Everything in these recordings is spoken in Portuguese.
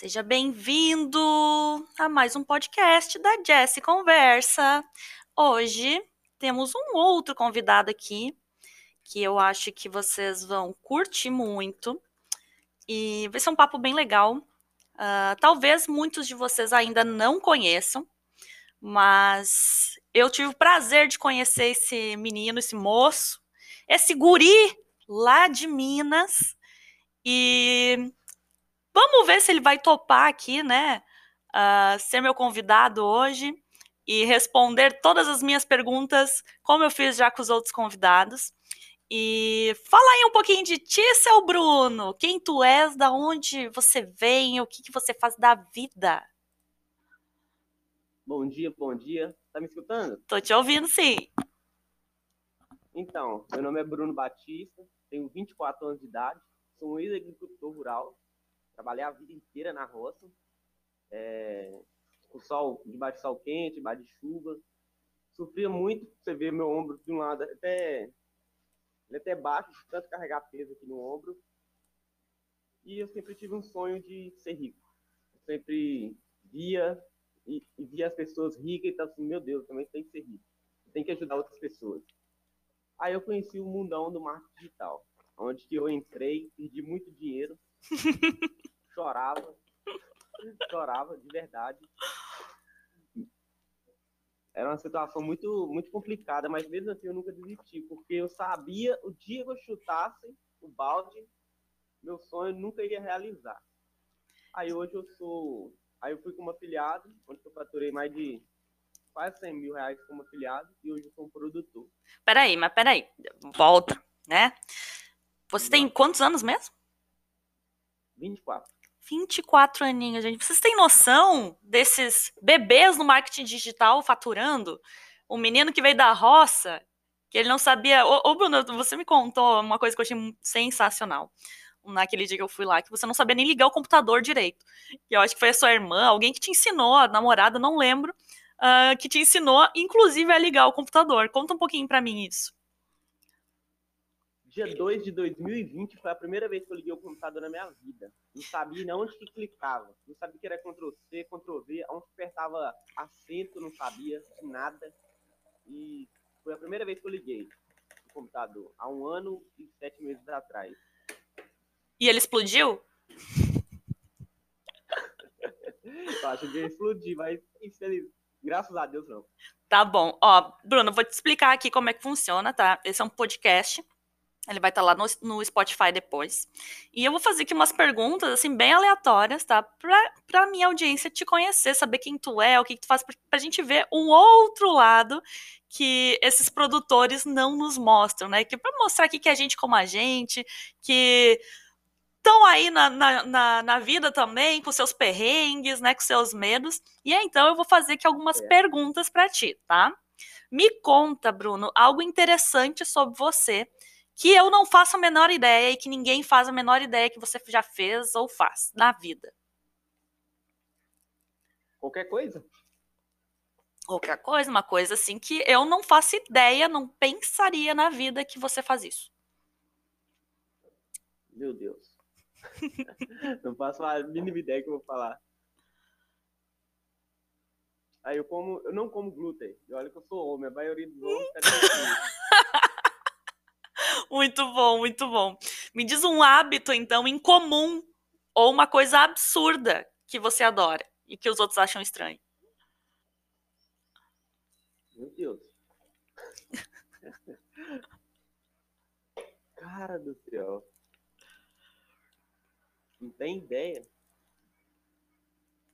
Seja bem-vindo a mais um podcast da Jess Conversa. Hoje temos um outro convidado aqui que eu acho que vocês vão curtir muito e vai ser um papo bem legal. Uh, talvez muitos de vocês ainda não conheçam, mas eu tive o prazer de conhecer esse menino, esse moço, esse guri lá de Minas. E vamos ver se ele vai topar aqui, né? Uh, ser meu convidado hoje e responder todas as minhas perguntas, como eu fiz já com os outros convidados. E fala aí um pouquinho de ti, seu Bruno. Quem tu és, da onde você vem, o que, que você faz da vida? Bom dia, bom dia. Tá me escutando? Tô te ouvindo, sim. Então, meu nome é Bruno Batista, tenho 24 anos de idade, sou um ex-agricultor rural, trabalhei a vida inteira na roça, é, com sol, debaixo de sol quente, debaixo de chuva. Sofria muito, você vê meu ombro de um lado até, até baixo, de tanto carregar peso aqui no ombro. E eu sempre tive um sonho de ser rico. Eu sempre via e, e via as pessoas ricas e estava assim, meu Deus, também tem que ser rico. Tem que ajudar outras pessoas. Aí eu conheci o mundão do marketing digital, onde que eu entrei, perdi muito dinheiro, chorava, chorava de verdade. Era uma situação muito, muito complicada, mas mesmo assim eu nunca desisti, porque eu sabia o dia que eu chutasse o balde, meu sonho nunca iria realizar. Aí hoje eu sou Aí eu fui como afiliado, onde eu faturei mais de quase 100 mil reais como afiliado e hoje eu sou um produtor. Peraí, mas peraí, volta, né? Você tem quantos anos mesmo? 24. 24 aninhos, gente. Vocês têm noção desses bebês no marketing digital faturando? Um menino que veio da roça, que ele não sabia. Ô, ô Bruno, você me contou uma coisa que eu achei sensacional naquele dia que eu fui lá, que você não sabia nem ligar o computador direito. E eu acho que foi a sua irmã, alguém que te ensinou, a namorada, não lembro, uh, que te ensinou, inclusive, a ligar o computador. Conta um pouquinho para mim isso. Dia 2 de 2020 foi a primeira vez que eu liguei o computador na minha vida. Não sabia nem onde que clicava. Não sabia que era Ctrl C, Ctrl V, onde apertava acento, não sabia nada. E foi a primeira vez que eu liguei o computador, há um ano e sete meses atrás. E ele explodiu? Eu acho que ia explodir, mas infeliz... graças a Deus não. Tá bom. Ó, Bruno, vou te explicar aqui como é que funciona, tá? Esse é um podcast. Ele vai estar tá lá no, no Spotify depois. E eu vou fazer aqui umas perguntas, assim, bem aleatórias, tá? Pra, pra minha audiência te conhecer, saber quem tu é, o que, que tu faz, pra, pra gente ver um outro lado que esses produtores não nos mostram, né? Que para mostrar aqui que a gente como a gente, que estão aí na, na, na, na, vida também, com seus perrengues, né, com seus medos. E aí, então eu vou fazer aqui algumas é. perguntas para ti, tá? Me conta, Bruno, algo interessante sobre você que eu não faço a menor ideia e que ninguém faz a menor ideia que você já fez ou faz na vida. Qualquer coisa? Qualquer coisa, uma coisa assim que eu não faço ideia, não pensaria na vida que você faz isso. Meu Deus. não faço a mínima ideia que eu vou falar. Aí eu como, eu não como glúten. E olha que eu sou homem, a maioria dos homens tá Muito bom, muito bom. Me diz um hábito, então, incomum ou uma coisa absurda que você adora e que os outros acham estranho. Meu Deus. Cara do céu. Não tem ideia.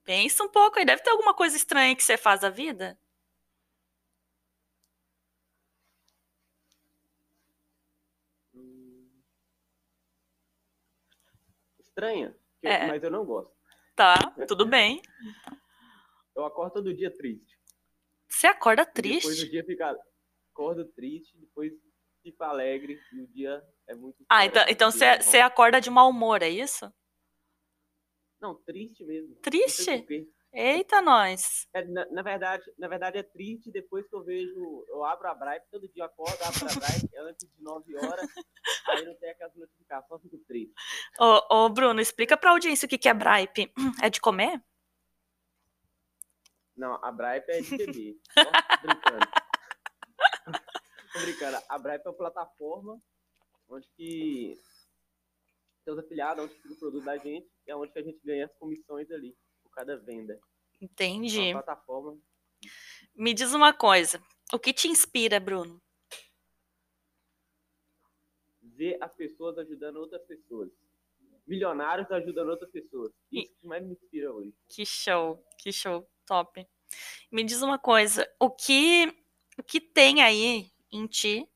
Pensa um pouco aí. Deve ter alguma coisa estranha que você faz da vida? Hum... Estranha, é. mas eu não gosto. Tá, tudo bem. Eu acordo todo dia triste. Você acorda triste? Depois o dia fica. Acordo triste, depois fico alegre e o dia é muito. Ah, então, então você, você acorda de mau humor, é isso? Não, triste mesmo. Triste? Eita, nós. É, na, na, verdade, na verdade é triste depois que eu vejo, eu abro a Bright, todo dia eu acordo, abro a é antes de 9 horas, aí não tem aquelas notificações fico triste. Ô, ô, Bruno, explica pra audiência o que que é Bripe. É de comer? Não, a Bripe é de beber. Só brincando. Tô brincando. A Bripe é uma plataforma onde que os afiliados, onde fica o produto da gente, é onde que a gente ganha as comissões ali, cada venda. Entendi. plataforma Me diz uma coisa. O que te inspira, Bruno? ver as pessoas ajudando outras pessoas. Milionários ajudando outras pessoas. Isso que mais me inspira hoje. Que show, que show, top. Me diz uma coisa, o que o que tem aí em ti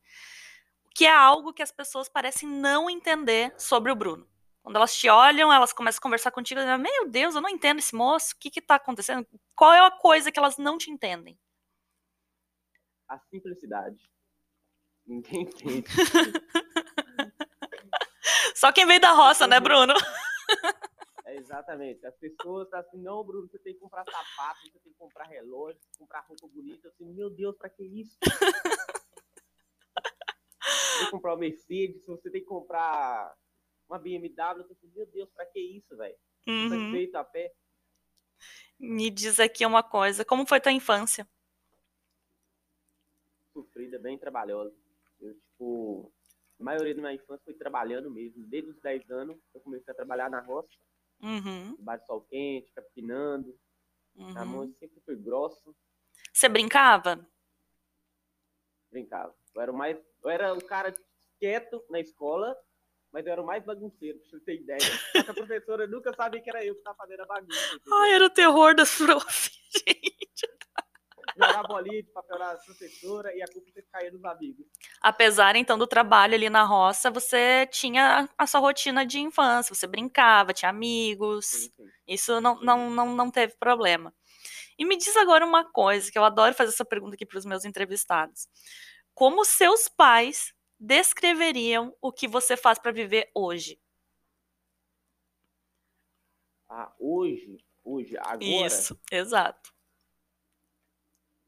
que é algo que as pessoas parecem não entender sobre o Bruno? Quando elas te olham, elas começam a conversar contigo, e dizem, meu Deus, eu não entendo esse moço, o que que tá acontecendo? Qual é a coisa que elas não te entendem? A simplicidade. Ninguém entende. Só quem veio da roça, né, Bruno? É exatamente. As pessoas estão assim, não, Bruno, você tem que comprar sapato, você tem que comprar relógio, você tem que comprar roupa bonita. Assim, meu Deus, pra que isso? Você tem que comprar uma Mercedes, você tem que comprar uma BMW. Eu assim, meu Deus, pra que isso, velho? Uhum. feito a pé. Me diz aqui uma coisa, como foi tua infância? Sofrida, bem trabalhosa. Eu, tipo, a maioria da minha infância foi trabalhando mesmo. Desde os 10 anos, eu comecei a trabalhar na roça, Uhum, do sol quente, capinando. A mão uhum. sempre foi grossa. Você brincava? brincava. Eu era mais, eu era o cara quieto na escola, mas eu era o mais bagunceiro, pra você ter ideia. A professora nunca sabia que era eu que tava fazendo a bagunça. entendeu? Ai, era o terror das prof, gente. Jogar bolinha de papel na professora e a culpa sempre caía nos amigos. Apesar, então, do trabalho ali na roça, você tinha a sua rotina de infância, você brincava, tinha amigos, Sim, sim. isso não, não, não, não teve problema. E me diz agora uma coisa, que eu adoro fazer essa pergunta aqui para os meus entrevistados. Como seus pais descreveriam o que você faz para viver hoje? Ah, hoje, hoje, agora, Isso, exato.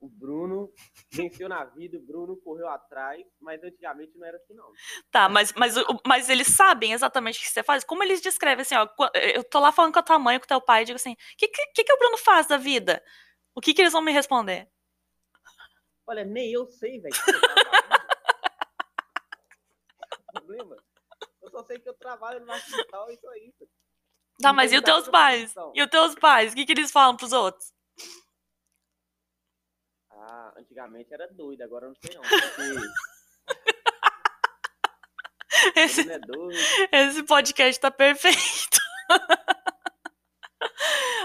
o Bruno venceu na vida, o Bruno correu atrás, mas antigamente não era assim, não. Tá, mas, mas, mas eles sabem exatamente o que você faz? Como eles descrevem assim, ó, eu tô lá falando com a tua mãe, com o teu pai, e digo assim, o que, que, que o Bruno faz da vida? O que, que eles vão me responder? Olha, nem eu sei, velho. o que eu faço da vida. Problema? Eu só sei que eu trabalho no hospital e só isso. Tá, Não mas e os teus pais? E os teus pais? O que, que eles falam pros outros? Ah, antigamente era doido, agora eu não sei não. Porque Esse, não é doido. esse podcast tá perfeito.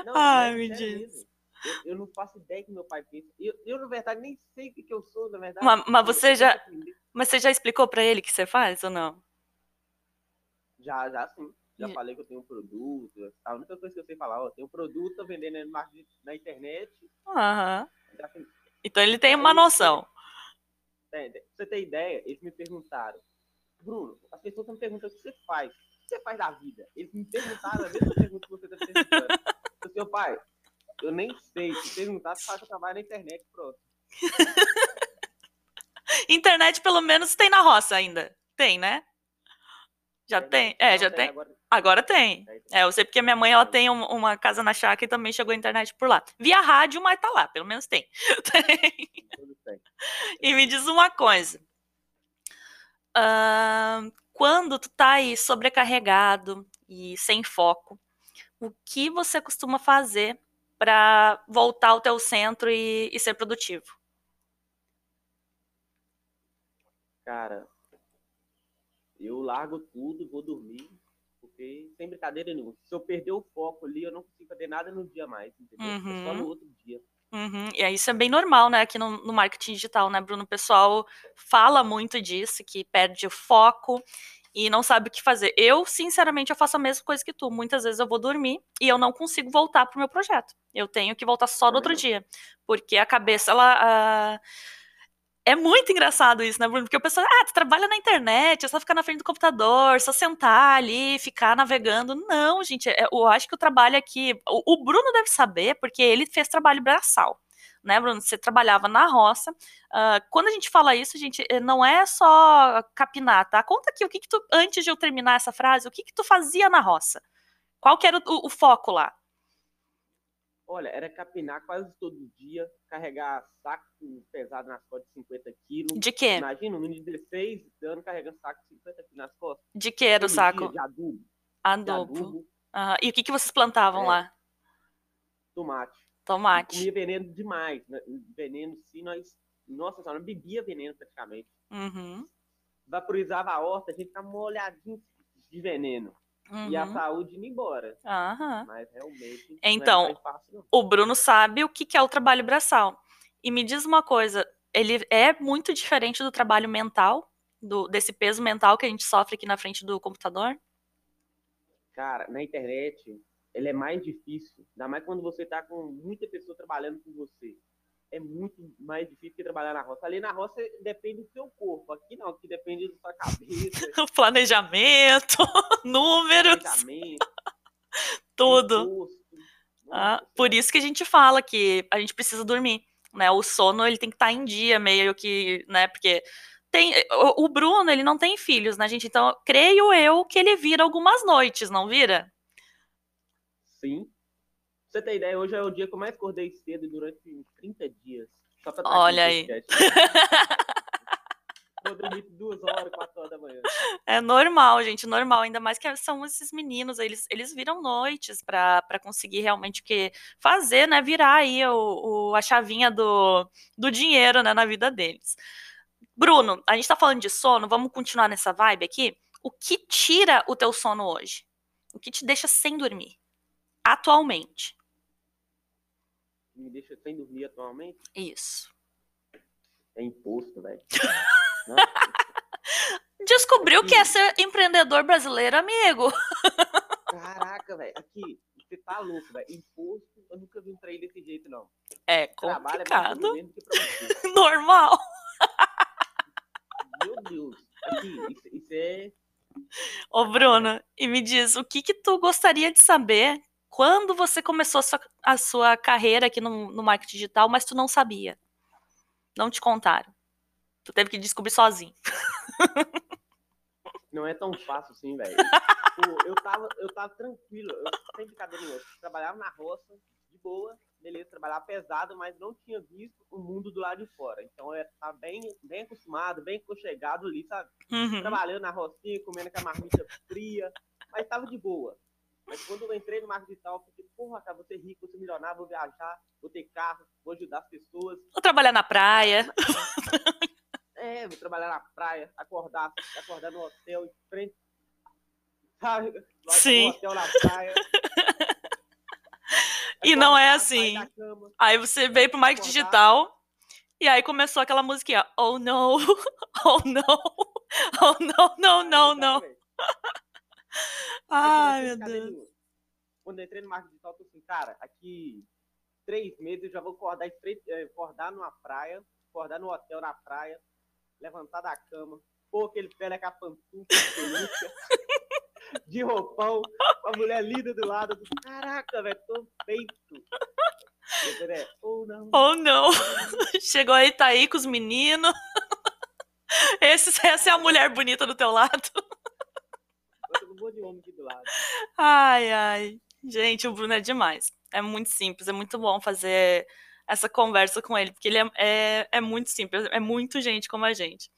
Não, Ai, me é sério diz. mesmo. Eu, eu não faço ideia que meu pai pensa. Eu, eu, na verdade, nem sei o que, eu sou, na verdade. Mas- mas você já-. Mas você já explicou pra ele o que você faz ou não? Já, já sim. Já falei que eu tenho um produto. A única coisa que eu sei falar, ó, eu tenho um produto, tô vendendo na, internet. Aham. Fiz- Então ele tem uma noção. Pra você ter ideia, eles me perguntaram, Bruno, as pessoas me perguntam o que você faz. O que você faz da vida? Eles me perguntaram a mesma pergunta que você está perguntando. Eu, seu pai, eu nem sei. Se perguntar, você faz eu trabalho na internet, pronto. Internet, pelo menos, tem na roça ainda. Tem, né? Já tem? É, Não, já tem. Agora, Agora tem. Tem, tem. É, eu sei porque minha mãe ela tem um- uma casa na chácara e também chegou a internet por lá. Via rádio, mas tá lá, pelo menos tem. Tem. E me diz uma coisa. Ahn, quando tu tá aí sobrecarregado e sem foco, o que você costuma fazer pra voltar ao teu centro e, e ser produtivo? Cara, eu largo tudo, vou dormir, porque sem brincadeira nenhuma. Se eu perder o foco ali, eu não consigo fazer nada no dia mais, entendeu? É só Uhum. no outro dia. Uhum, E aí isso é bem normal, né, aqui no, no marketing digital, né, Bruno? O pessoal fala muito disso, que perde o foco e não sabe o que fazer. Eu, sinceramente, eu faço a mesma coisa que tu. Muitas vezes eu vou dormir e eu não consigo voltar pro meu projeto. Eu tenho que voltar só no outro Também dia, porque a cabeça, ela... ah, É muito engraçado isso, né, Bruno? Porque o pessoal, ah, tu trabalha na internet, é só ficar na frente do computador, só sentar ali, ficar navegando. Não, gente, é- eu acho que o trabalho aqui. O Bruno deve saber, porque ele fez trabalho braçal. Né, Bruno? Você trabalhava na roça. Uh, quando a gente fala isso, gente, eh, não é só capinar, tá? Conta aqui o que, que tu, antes de eu terminar essa frase, o que, que tu fazia na roça? Qual que era o, o foco lá? Olha, era capinar quase todo dia, carregar saco pesado nas costas de 50 quilos. De quê? Imagina, um menino de 16 anos carregando saco de 50 quilos nas costas. De que era o saco? De adubo. Adubo. De adubo. Uhum. E o que, que vocês plantavam é, lá? Tomate. Tomate. Comia veneno demais. Né? Veneno, sim, nós. Nossa senhora, bebia veneno praticamente. Uhum. Vaporizava a horta, a gente ficava molhadinho de veneno. Uhum. E a uhum. saúde indo embora. Uhum. Mas realmente. Então, fácil, o Bruno sabe o que é o trabalho braçal. E me diz uma coisa: ele é muito diferente do trabalho mental, do, desse peso mental que a gente sofre aqui na frente do computador? Cara, na internet, ele é mais difícil. Ainda mais quando você tá com muita pessoa trabalhando com você é muito mais difícil que trabalhar na roça. Ali na roça depende do seu corpo. Aqui não, aqui depende da sua cabeça. Planejamento, números. Planejamento. Tudo. Ah, por isso que a gente fala que a gente precisa dormir. Né? O sono ele tem que estar tá em dia, meio que, né? Porque tem o, o Bruno, ele não tem filhos, né, gente? Então, creio eu que ele vira algumas noites, não vira? Sim, Pra você ter ideia, hoje é o dia que eu mais acordei cedo durante 30 dias. Só pra Olha aí. Vou dormir duas horas, quatro horas da manhã. É normal, gente, normal. Ainda mais que são esses meninos, eles, eles viram noites para conseguir realmente que fazer, né? Virar aí o, o, a chavinha do, do dinheiro né, na vida deles. Bruno, a gente tá falando de sono, vamos continuar nessa vibe aqui? O que tira o teu sono hoje? O que te deixa sem dormir? Atualmente me deixa sem dormir atualmente? Isso. É imposto, velho. Descobriu aqui. que é ser empreendedor brasileiro, amigo. Caraca, velho. Aqui, você tá louco, velho. Imposto, eu nunca vi um trem desse jeito, não. É complicado. É Normal. Meu Deus. Aqui, isso, isso é... Ô, Bruno, e me diz, o que que tu gostaria de saber quando você começou a sua, a sua carreira aqui no, no marketing digital, mas tu não sabia. Não te contaram. Tu teve que descobrir sozinho. Não é tão fácil assim, velho. eu, tava, eu tava tranquilo, eu sem brincadeira. Trabalhava na roça, de boa, beleza, trabalhava pesado, mas não tinha visto o mundo do lado de fora. Então eu tava bem, bem acostumado, bem chegado ali, sabe? Uhum. Trabalhando na rocinha, comendo com a marmita fria, mas tava de boa. Mas quando eu entrei no marketing digital, eu falei, porra, cara, vou ser rico, vou ser milionário, vou viajar, vou ter carro, vou ajudar as pessoas. Vou trabalhar na praia. É, vou trabalhar na praia, acordar, acordar no hotel em frente. Sabe? Sim. No hotel na praia. e não é assim. Aí você veio pro marketing digital e aí começou aquela musiquinha. Oh no, oh no, oh no, no, no, no. Ai, meu Deus. Quando eu entrei no marketing digital, eu falei assim, cara, aqui três meses eu já vou acordar, eh, acordar numa praia, acordar no hotel na praia, levantar da cama, pôr aquele pé com a pantufa, de roupão, com a mulher linda do lado. Caraca, velho, tô feito. Oh não. Oh não. Chegou aí, tá aí com os meninos. Esse, essa é a mulher bonita do teu lado de homem aqui do lado. Ai, ai. Gente, o Bruno é demais. É muito simples, é muito bom fazer essa conversa com ele, porque ele é, é, é muito simples, é muito gente como a gente.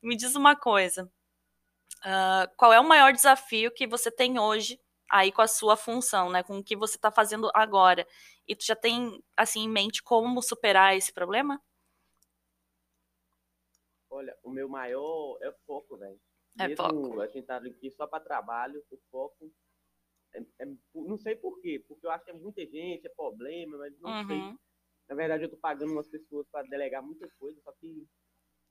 Me diz uma coisa: uh, qual é o maior desafio que você tem hoje aí com a sua função, né? Com o que você está fazendo agora? E tu já tem, assim, em mente como superar esse problema? Olha, o meu maior é foco, velho. É Mesmo pouco. a gente tá aqui só para trabalho, o foco. É, é, não sei por quê, porque eu acho que é muita gente, é problema, mas não uhum. sei. Na verdade, eu tô pagando umas pessoas para delegar muita coisa, só que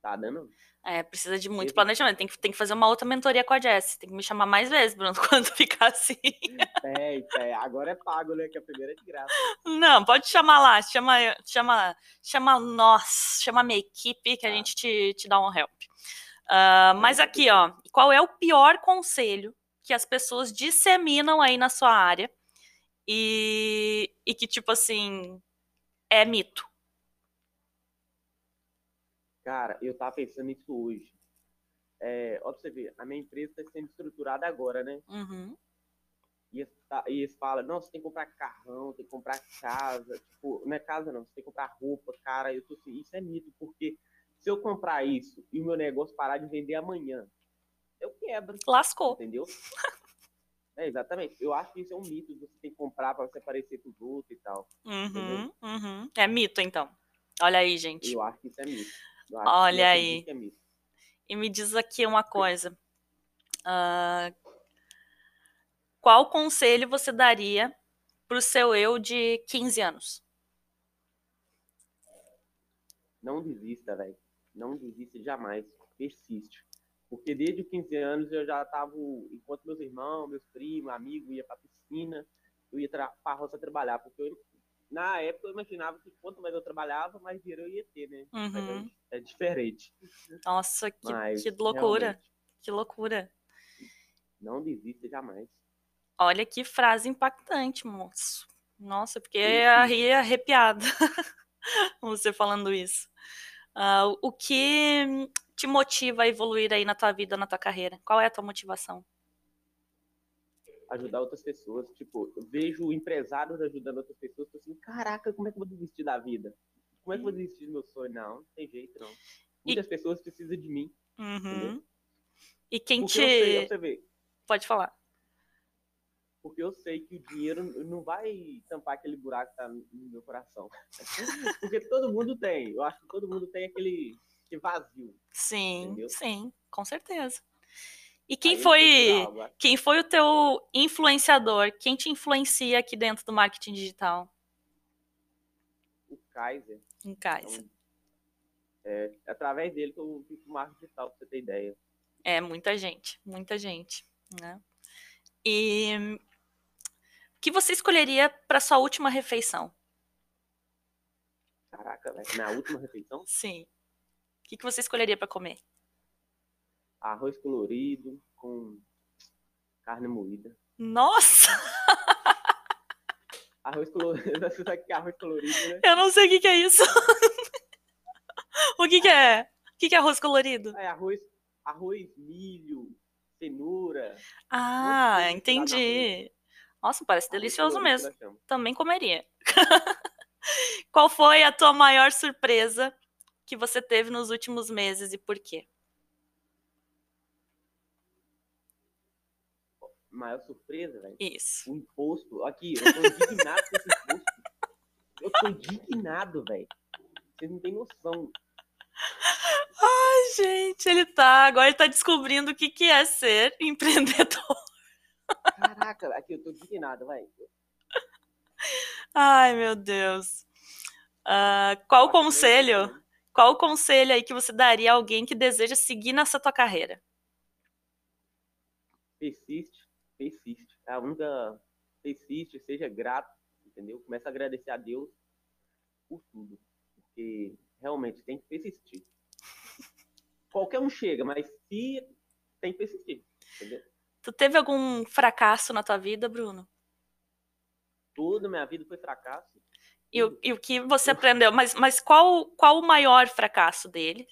tá dando. É, precisa de muito planejamento. Tem que, tem que fazer uma outra mentoria com a Jess. Tem que me chamar mais vezes, Bruno, quando ficar assim. É, é, agora é pago, né? Que a primeira é de graça. Não, pode chamar lá. Chama, chama, chama nós, chama a minha equipe que a tá. gente te, te dá um help. Uh, mas aqui, ó, qual é o pior conselho que as pessoas disseminam aí na sua área e, e que, tipo assim, é mito? Cara, eu tava pensando nisso hoje. É, ó, pra você ver, a minha empresa está sendo estruturada agora, né? Uhum. E eles, tá, e eles falam, não, você tem que comprar carrão, tem que comprar casa. Tipo, não é casa não, você tem que comprar roupa, cara. Eu tô assim, isso é mito, porque se eu comprar isso e o meu negócio parar de vender amanhã, eu quebro. Lascou. Entendeu? É, exatamente. Eu acho que isso é um mito, você tem que comprar para você aparecer com os outros e tal. Uhum, uhum. É mito, então. Olha aí, gente. Eu acho que isso é mito. Olha aí. É e me diz aqui uma coisa. Uh, qual conselho você daria para o seu eu de 15 anos? Não desista, velho. Não desista jamais. Persiste. Porque desde os 15 anos eu já estava, enquanto meus irmãos, meus primos, amigos iam para piscina, eu ia para a roça trabalhar. Porque eu, na época eu imaginava que quanto mais eu trabalhava, mais dinheiro eu ia ter, né? Uhum. É, é, diferente. Nossa, que, Mas, que loucura. Que loucura. Não desista jamais. Olha que frase impactante, moço. Nossa, porque arrei arrepiada você falando isso. Uh, o que te motiva a evoluir aí na tua vida, na tua carreira? Qual é a tua motivação? Ajudar outras pessoas. Tipo, eu vejo empresários ajudando outras pessoas, tô assim, caraca, como é que eu vou desistir da vida? Como é que eu vou desistir do meu sonho? Não, não tem jeito, não. Muitas e... pessoas precisam de mim. Uhum. E quem Porque te. Sei, Pode falar. Porque eu sei que o dinheiro não vai tampar aquele buraco que tá no meu coração. Porque todo mundo tem. Eu acho que todo mundo tem aquele que vazio. Sim, entendeu? sim, com certeza. E quem Aí foi quem foi o teu influenciador? Quem te influencia aqui dentro do marketing digital? O Kaiser. O Kaiser. Então, é, é através dele que eu fiz o marketing digital, pra você ter ideia. É, muita gente, muita gente, né? E que você escolheria para sua última refeição? Caraca, velho, minha última refeição? Sim. O que, que você escolheria para comer? Arroz colorido com carne moída. Nossa! Arroz colorido. Você sabe que é arroz colorido, né? Eu não sei o que, que é isso. o que, que é? O que, que é arroz colorido? É arroz, arroz, milho, cenoura. Ah, entendi. Nossa, parece delicioso mesmo. Também comeria. Qual foi a tua maior surpresa que você teve nos últimos meses e por quê? Maior surpresa, velho? Isso. O imposto. Aqui, eu tô indignado com esse imposto. Eu tô indignado, velho. Vocês não têm noção. Ai, gente, ele tá. Agora ele tá descobrindo o que, que é ser empreendedor. Caraca, aqui eu tô indignado, velho. Ai, meu Deus. Uh, qual o conselho? Qual o conselho aí que você daria a alguém que deseja seguir nessa tua carreira? Persiste, persiste. É a única. Persiste, seja grato, entendeu? Começa a agradecer a Deus por tudo. Porque realmente tem que persistir. Qualquer um chega, mas se tem que persistir, entendeu? Tu teve algum fracasso na tua vida, Bruno? Tudo, minha vida foi fracasso. E o, e o que você aprendeu? Mas, mas qual, qual o maior fracasso dele?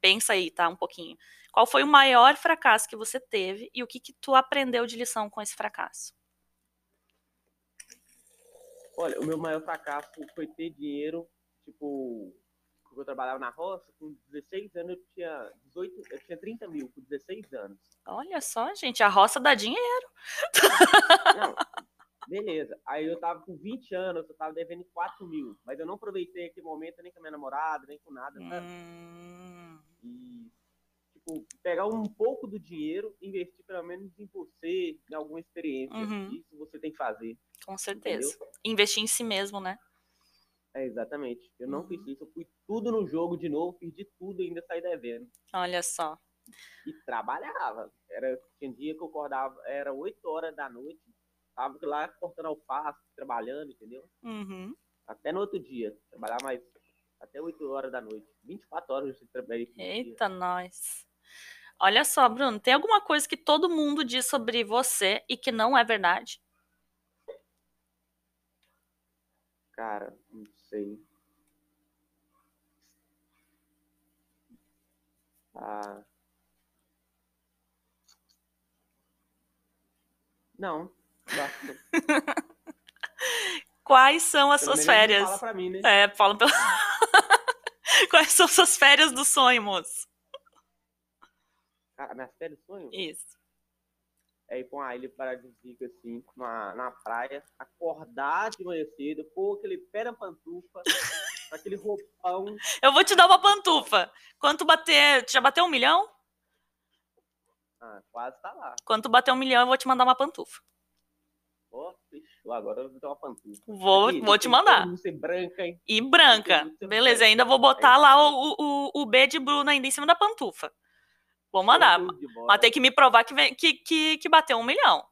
Pensa aí, tá? Um pouquinho. Qual foi o maior fracasso que você teve e o que, que tu aprendeu de lição com esse fracasso? Olha, o meu maior fracasso foi ter dinheiro, tipo, eu trabalhava na roça, com 16 anos eu tinha 18, eu tinha 30 mil, com 16 anos. Olha só, gente, a roça dá dinheiro. Não, Beleza. Aí eu tava com 20 anos, eu tava devendo 4 mil. Mas eu não aproveitei aquele momento nem com a minha namorada, nem com nada. Hum. E, tipo, pegar um pouco do dinheiro, investir pelo menos em você, em alguma experiência. Uhum. Isso você tem que fazer. Com certeza. Entendeu? Investir em si mesmo, né? É, exatamente. Eu não uhum. fiz isso. Eu fui tudo no jogo de novo, perdi tudo e ainda saí devendo. Olha só. E trabalhava. Era, tinha dia que eu acordava, era 8 horas da noite, tava lá cortando alface, trabalhando, entendeu? Uhum. Até no outro dia. Trabalhar mais até 8 horas da noite. 24 horas eu trabalhei. Eita, dia. nós. Olha só, Bruno, tem alguma coisa que todo mundo diz sobre você e que não é verdade? Cara, não sei. Ah. Não. Quais são as pelo suas férias? Fala pra mim, né? É, fala pela. Quais são suas férias do sonho, moço? Cara, minhas férias sonho Isso. É ir pra uma ilha paradisíaca, assim, na, na praia, acordar de manhã cedo, pôr aquele pé na pantufa, aquele roupão. Eu vou te dar uma pantufa. Quanto bater. Tu já bateu um milhão? Ah, quase tá lá. Quando bater um milhão, eu vou te mandar uma pantufa. Ó, fechou. Agora eu vou ter uma pantufa. Vou, Aqui, vou te mandar. Ser branca, hein? E branca. Beleza, ainda vou botar lá o, o, o B de Bruno ainda em cima da pantufa. Vou mandar. Mas tem que me provar que, vem- que, que, que bateu um milhão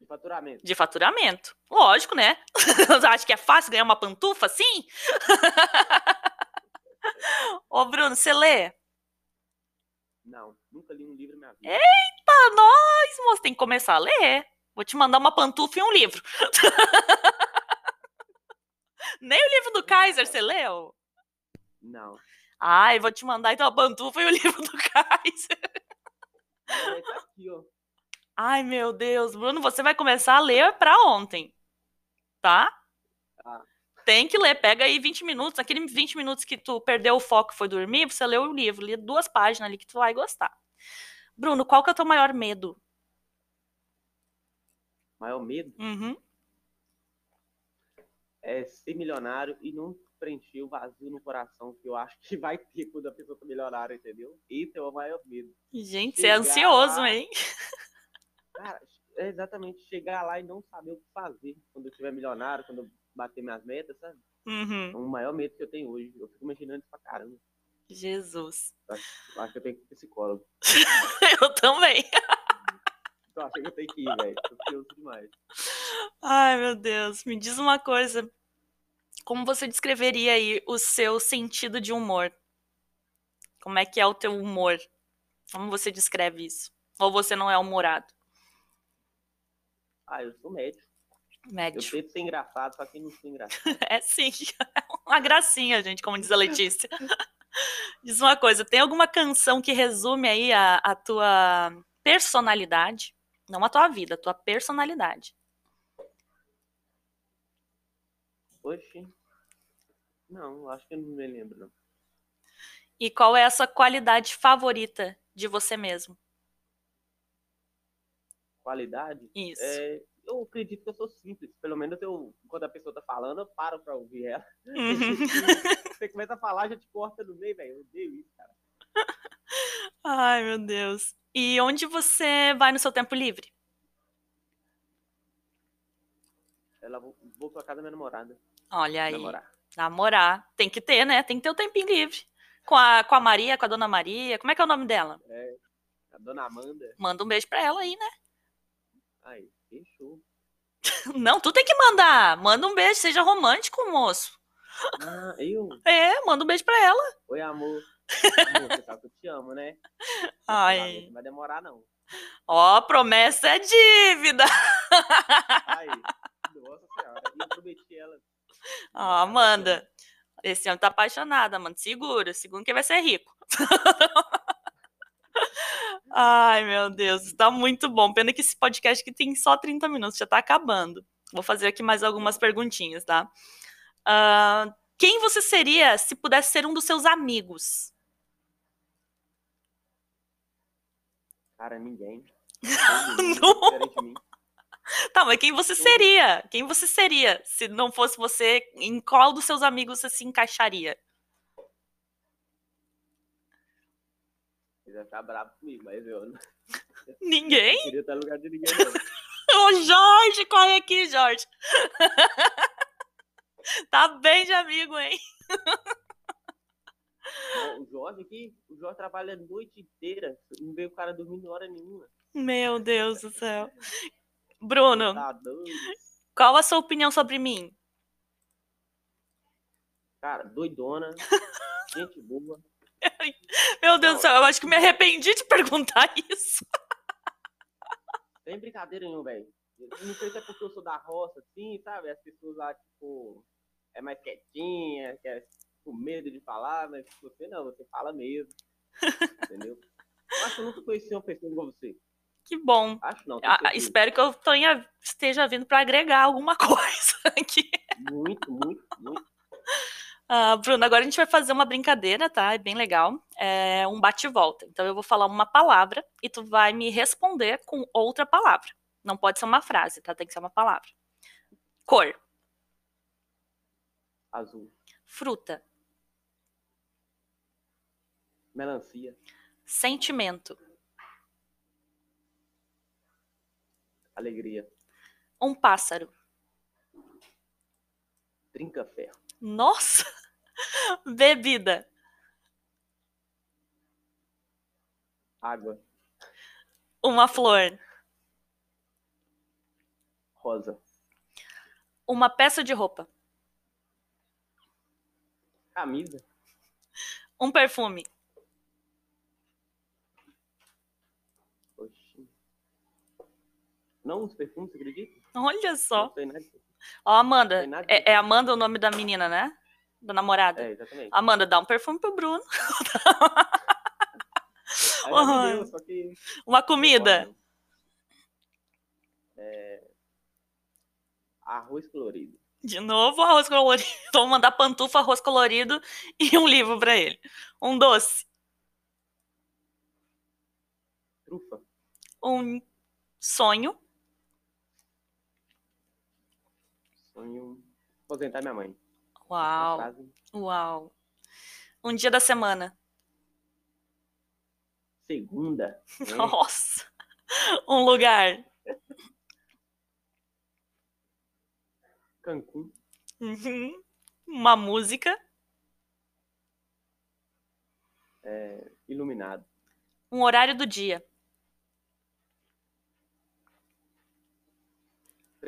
De faturamento. de faturamento. Lógico, né? Acho que é fácil ganhar uma pantufa assim? Ô, Bruno, você lê? Não, nunca li um livro na minha vida. Eita, nós, moço, tem que começar a ler. Vou te mandar uma pantufa e um livro. Nem o livro do Kaiser você leu? Não. Ai, vou te mandar então a pantufa e o livro do Kaiser. É, tá aqui, ó. Ai, meu Deus, Bruno, você vai começar a ler pra ontem, tá? Tá. Tem que ler, pega aí 20 minutos, aquele 20 minutos que tu perdeu o foco e foi dormir, você leu o livro, lê duas páginas ali que tu vai gostar. Bruno, qual que é o teu maior medo? Maior medo Uhum. é ser milionário e não preencher o vazio no coração que eu acho que vai ter quando a pessoa tá milionária, entendeu? Esse é o maior medo. Gente, você é Chegar ansioso, lá. hein? Cara, é exatamente chegar lá e não saber o que fazer quando eu tiver milionário, quando eu bater minhas metas, sabe? Uhum. É o maior medo que eu tenho hoje. Eu fico imaginando isso pra caramba. Jesus. Eu acho que eu tenho que ir psicólogo. Eu também. Eu acho que eu tenho que ir, velho. Tô demais. Ai, meu Deus. Me diz uma coisa. Como você descreveria aí o seu sentido de humor? Como é que é o teu humor? Como você descreve isso? Ou você não é humorado? Ah, eu sou médico. Eu Médio. tento ser engraçado, só que não sou engraçado. É sim. Uma gracinha, gente, como diz a Letícia. Diz uma coisa, tem alguma canção que resume aí a, a tua personalidade? Não a tua vida, a tua personalidade. Oxi. Não, acho que eu não me lembro, não. E qual é a sua qualidade favorita de você mesmo? Qualidade? Isso. É, eu acredito que eu sou simples. Pelo menos eu, quando a pessoa tá falando, eu paro pra ouvir ela. Uhum. Você começa a falar, já te corta no meio, velho. Eu odeio isso, cara. Ai, meu Deus. E onde você vai no seu tempo livre? Ela vou, vou pra casa da minha namorada. Olha aí. Namorar. Namorar. Tem que ter, né? Tem que ter o tempinho livre. Com a, com a Maria, com a dona Maria. Como é que é o nome dela? A dona Amanda. Manda um beijo pra ela aí, né? Aí, fechou. Não, tu tem que mandar. Manda um beijo, seja romântico, moço. Ah, eu? É, manda um beijo pra ela. Oi, amor. amor, você sabe que eu te amo, né? Ai. Não vai demorar, não. Ó, promessa é dívida. Aí, nossa senhora. E eu prometi ela. Ó, Amanda. Esse ano tá apaixonada, Amanda. Segura, segundo que vai ser rico. Ai, meu Deus, tá muito bom. Pena que esse podcast aqui tem só 30 minutos, já tá acabando. Vou fazer aqui mais algumas perguntinhas, tá? Ah, quem você seria se pudesse ser um dos seus amigos? Cara, ninguém. Não. Tá, mas quem você seria? Quem você seria se não fosse você? Em qual dos seus amigos você se encaixaria? Ele vai ficar bravo comigo, mas eu não Ninguém? queria estar no lugar de ninguém, não. Ô, Jorge, corre aqui, Jorge. tá bem de amigo, hein? Não, O Jorge aqui, o Jorge trabalha a noite inteira. Não vê o cara dormindo hora nenhuma. Meu Deus do céu. Bruno, Tá qual a sua opinião sobre mim? Cara, doidona. gente boa. Meu Deus do céu, eu acho que me arrependi de perguntar isso. Sem brincadeira nenhuma, velho. Não sei se é porque eu sou da roça, assim, sabe? As pessoas lá, tipo, é mais quietinha, quer com medo de falar, mas você não, você fala mesmo. entendeu? Eu acho que eu nunca conheci uma pessoa igual você. Que bom. Acho não. Ah, espero que eu tenha, esteja vindo para agregar alguma coisa aqui. Muito, muito, muito. Ah, Bruno, agora a gente vai fazer uma brincadeira, tá? É bem legal. É um bate-volta. Então eu vou falar uma palavra e tu vai me responder com outra palavra. Não pode ser uma frase, tá? Tem que ser uma palavra. Cor. Azul. Fruta. Melancia. Sentimento. Alegria. Um pássaro. Trinca-ferro. Nossa! Bebida. Água. Uma flor. Rosa. Uma peça de roupa. Camisa. Um perfume. Oxi. Não uso perfume, você acredita? Olha só. Ó, Amanda. É, é Amanda o nome da menina, né? Da namorada. É, exatamente. Amanda, dá um perfume pro Bruno. Aí Aham. ela me deu, só que Uma comida. não. É... Arroz colorido. De novo, arroz colorido. Vou mandar pantufa, arroz colorido e um livro pra ele. Um doce. Trufa. Um sonho. Sonho. Aposentar minha mãe. Uau. Uau. Um dia da semana. Segunda. né? Nossa. Um lugar. Cancún. Uhum. Uma música. É... Iluminado. Um horário do dia.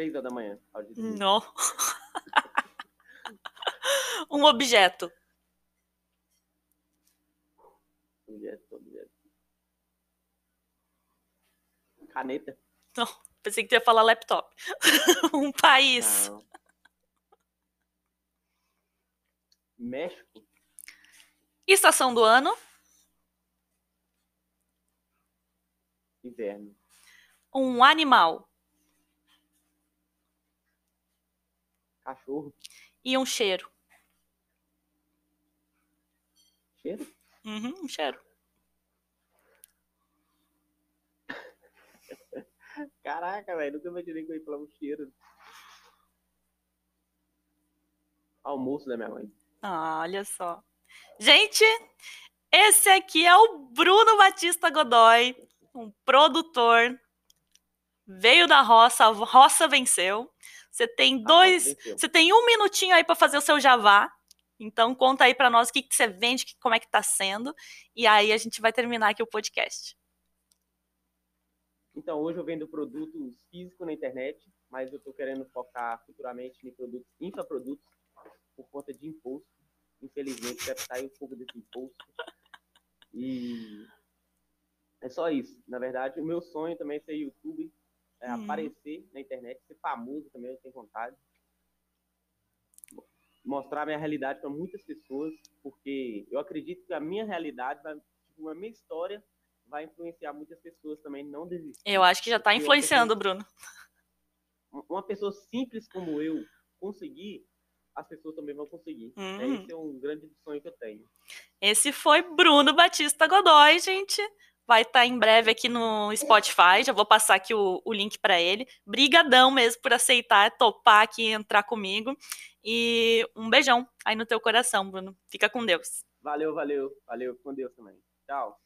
Três horas da manhã. Não. Um objeto. Objeto, objeto. Caneta. Não, pensei que tu ia falar laptop. Um país. Não. México. Estação do ano. Inverno. Um animal. Cachorro. E um cheiro. Cheiro. Uhum, um cheiro. Caraca, velho. Nunca imaginei que eu ia falar um cheiro. Almoço da minha mãe. Ah, olha só. Gente, esse aqui é o Bruno Batista Godoy, um produtor. Veio da roça, a roça venceu. Você tem dois, Ah, você tem um minutinho aí para fazer o seu javá. Então conta aí para nós o que, que você vende, que- como é que tá sendo, e aí a gente vai terminar aqui o podcast. Então, hoje eu vendo produtos físicos na internet, mas eu estou querendo focar futuramente em produtos, infoprodutos, por conta de imposto. Infelizmente, deve sair um pouco desse imposto. E é só isso. Na verdade, o meu sonho também é ser YouTube, é Uhum. aparecer famoso também, eu tenho vontade. Mostrar minha realidade para muitas pessoas, porque eu acredito que a minha realidade, tipo, a minha história vai influenciar muitas pessoas também não desistir. Eu acho que já tá Eu influenciando, acredito- Bruno. Uma pessoa simples como eu conseguir, as pessoas também vão conseguir. Uhum. É, esse é um grande sonho que eu tenho. Esse foi Bruno Batista Godoy, gente. Vai estar em breve aqui no Spotify. Já vou passar aqui o, o link para ele. Brigadão mesmo por aceitar, topar aqui entrar comigo. E um beijão aí no teu coração, Bruno. Fica com Deus. Valeu, valeu, valeu. Com Deus também. Tchau.